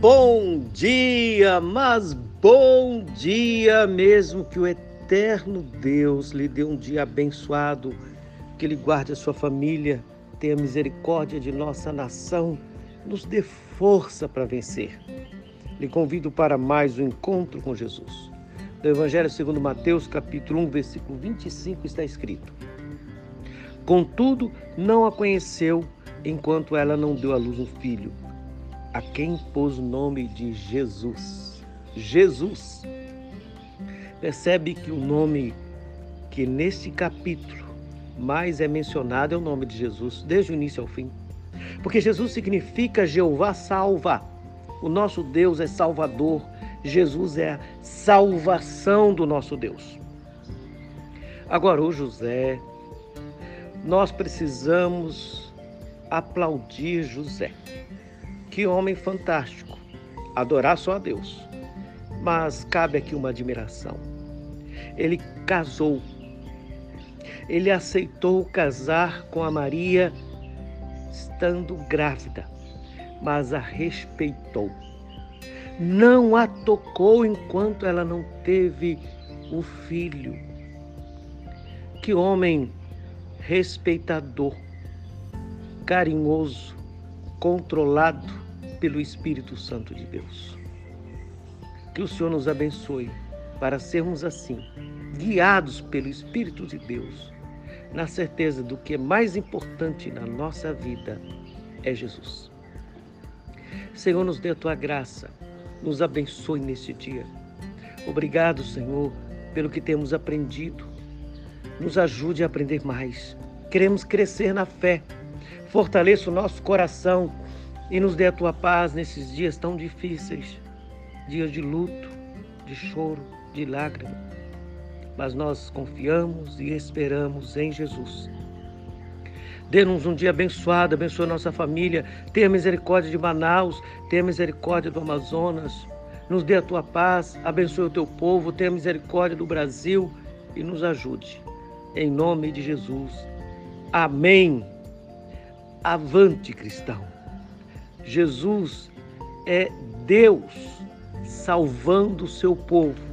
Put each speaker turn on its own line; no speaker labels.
bom dia, mas bom dia mesmo que o eterno Deus lhe dê um dia abençoado, que ele guarde a sua família, tenha misericórdia de nossa nação, nos dê força para vencer. Lhe convido para mais um encontro com Jesus. No Evangelho segundo Mateus, capítulo 1, versículo 25, está escrito: Contudo, não a conheceu enquanto ela não deu à luz um filho a quem pôs o nome de Jesus. Jesus. Percebe que o nome que neste capítulo mais é mencionado é o nome de Jesus, desde o início ao fim. Porque Jesus significa Jeová salva. O nosso Deus é Salvador. Jesus é a salvação do nosso Deus. Agora, o José, nós precisamos aplaudir José. Que homem fantástico! Adorar só a Deus. Mas cabe aqui uma admiração. Ele casou. Ele aceitou casar com a Maria estando grávida, mas a respeitou. Não a tocou enquanto ela não teve o filho. Que homem respeitador, carinhoso, controlado pelo Espírito Santo de Deus. Que o Senhor nos abençoe para sermos assim, guiados pelo Espírito de Deus, na certeza do que é mais importante na nossa vida é Jesus. Senhor, nos dê a tua graça, nos abençoe neste dia. Obrigado, Senhor, pelo que temos aprendido. Nos ajude a aprender mais. Queremos crescer na fé Fortaleça o nosso coração e nos dê a tua paz nesses dias tão difíceis dias de luto, de choro, de lágrima. Mas nós confiamos e esperamos em Jesus. Dê-nos um dia abençoado, abençoe nossa família, tenha misericórdia de Manaus, tenha misericórdia do Amazonas, nos dê a tua paz, abençoe o teu povo, tenha misericórdia do Brasil e nos ajude. Em nome de Jesus. Amém. Avante, cristão! Jesus é Deus salvando o seu povo.